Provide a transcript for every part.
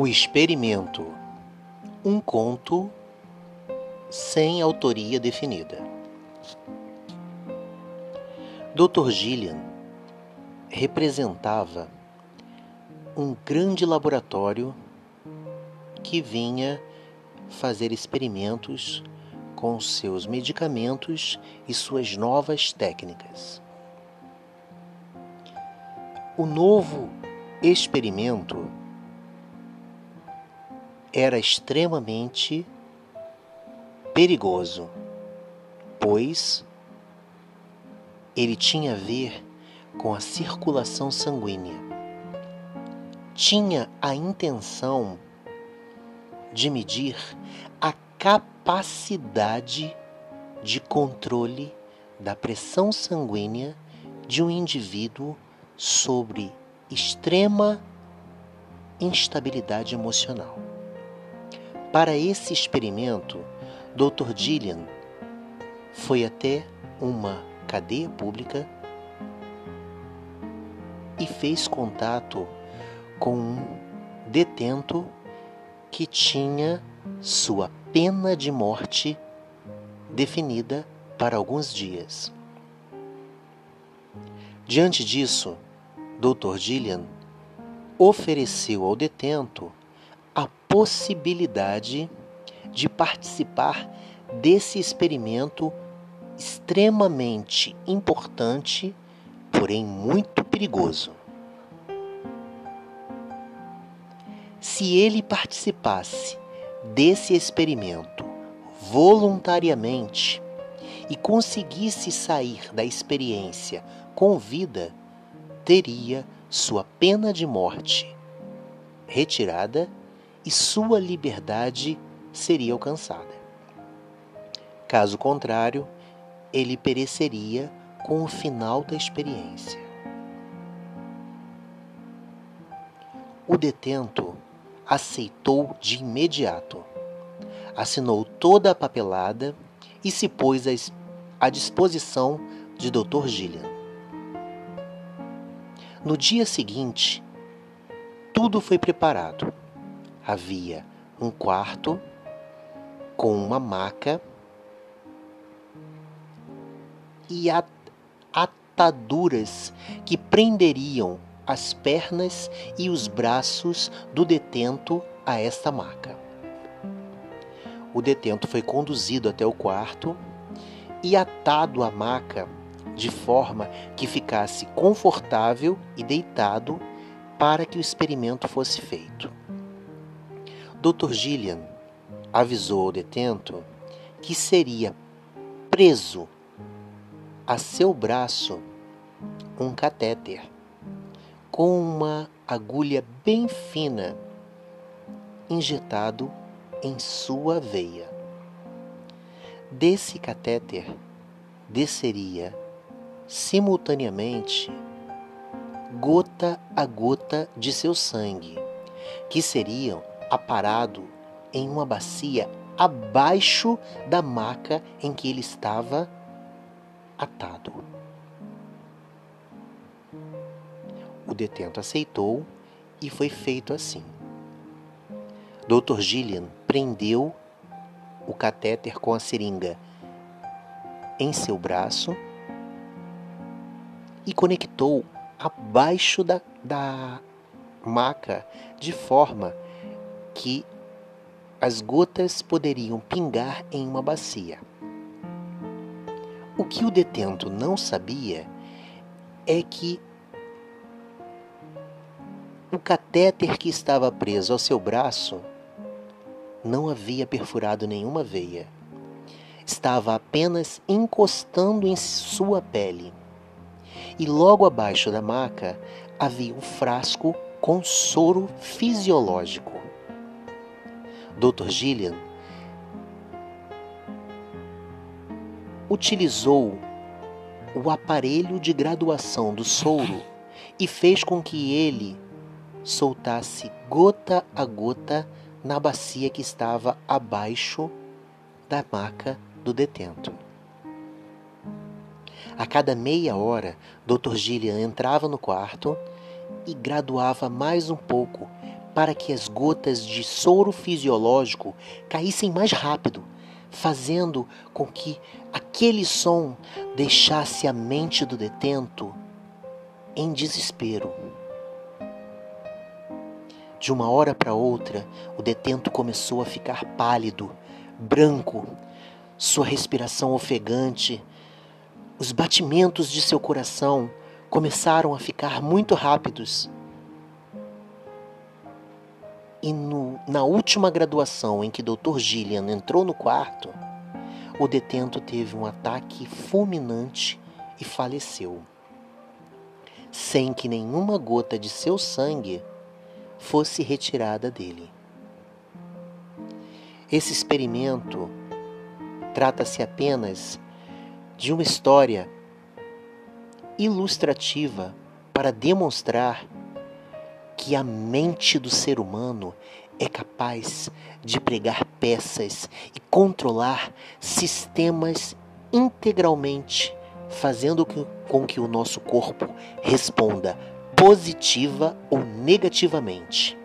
O Experimento um conto sem autoria definida. Dr. Gillian representava um grande laboratório que vinha fazer experimentos com seus medicamentos e suas novas técnicas. O novo experimento era extremamente perigoso, pois ele tinha a ver com a circulação sanguínea. Tinha a intenção de medir a capacidade de controle da pressão sanguínea de um indivíduo sobre extrema instabilidade emocional. Para esse experimento, Dr. Gillian foi até uma cadeia pública e fez contato com um detento que tinha sua pena de morte definida para alguns dias. Diante disso, Dr. Gillian ofereceu ao detento possibilidade de participar desse experimento extremamente importante, porém muito perigoso. Se ele participasse desse experimento voluntariamente e conseguisse sair da experiência com vida, teria sua pena de morte retirada e sua liberdade seria alcançada. Caso contrário, ele pereceria com o final da experiência. O detento aceitou de imediato, assinou toda a papelada e se pôs à disposição de Dr. Gillian. No dia seguinte, tudo foi preparado havia um quarto com uma maca e ataduras que prenderiam as pernas e os braços do detento a esta maca. O detento foi conduzido até o quarto e atado à maca de forma que ficasse confortável e deitado para que o experimento fosse feito. Dr. Gillian avisou ao detento que seria preso a seu braço um catéter com uma agulha bem fina injetado em sua veia. Desse catéter desceria simultaneamente gota a gota de seu sangue, que seriam aparado em uma bacia abaixo da maca em que ele estava atado. O detento aceitou e foi feito assim. Dr. Gillian prendeu o catéter com a seringa em seu braço e conectou abaixo da, da maca de forma que as gotas poderiam pingar em uma bacia. O que o detento não sabia é que o catéter que estava preso ao seu braço não havia perfurado nenhuma veia. Estava apenas encostando em sua pele. E logo abaixo da maca havia um frasco com soro fisiológico. Dr. Gillian utilizou o aparelho de graduação do soro e fez com que ele soltasse gota a gota na bacia que estava abaixo da maca do detento. A cada meia hora, Dr. Gillian entrava no quarto e graduava mais um pouco para que as gotas de soro fisiológico caíssem mais rápido, fazendo com que aquele som deixasse a mente do detento em desespero. De uma hora para outra, o detento começou a ficar pálido, branco, sua respiração ofegante, os batimentos de seu coração começaram a ficar muito rápidos. E no, na última graduação em que Dr. Gillian entrou no quarto, o detento teve um ataque fulminante e faleceu, sem que nenhuma gota de seu sangue fosse retirada dele. Esse experimento trata-se apenas de uma história ilustrativa para demonstrar que a mente do ser humano é capaz de pregar peças e controlar sistemas integralmente, fazendo com que o nosso corpo responda positiva ou negativamente.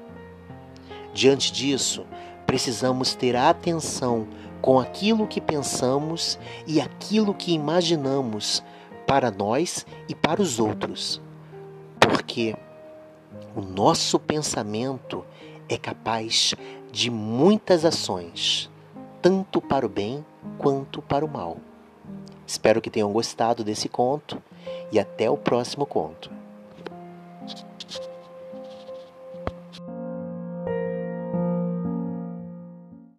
Diante disso, precisamos ter atenção com aquilo que pensamos e aquilo que imaginamos para nós e para os outros. Porque o nosso pensamento é capaz de muitas ações, tanto para o bem quanto para o mal. Espero que tenham gostado desse conto e até o próximo conto.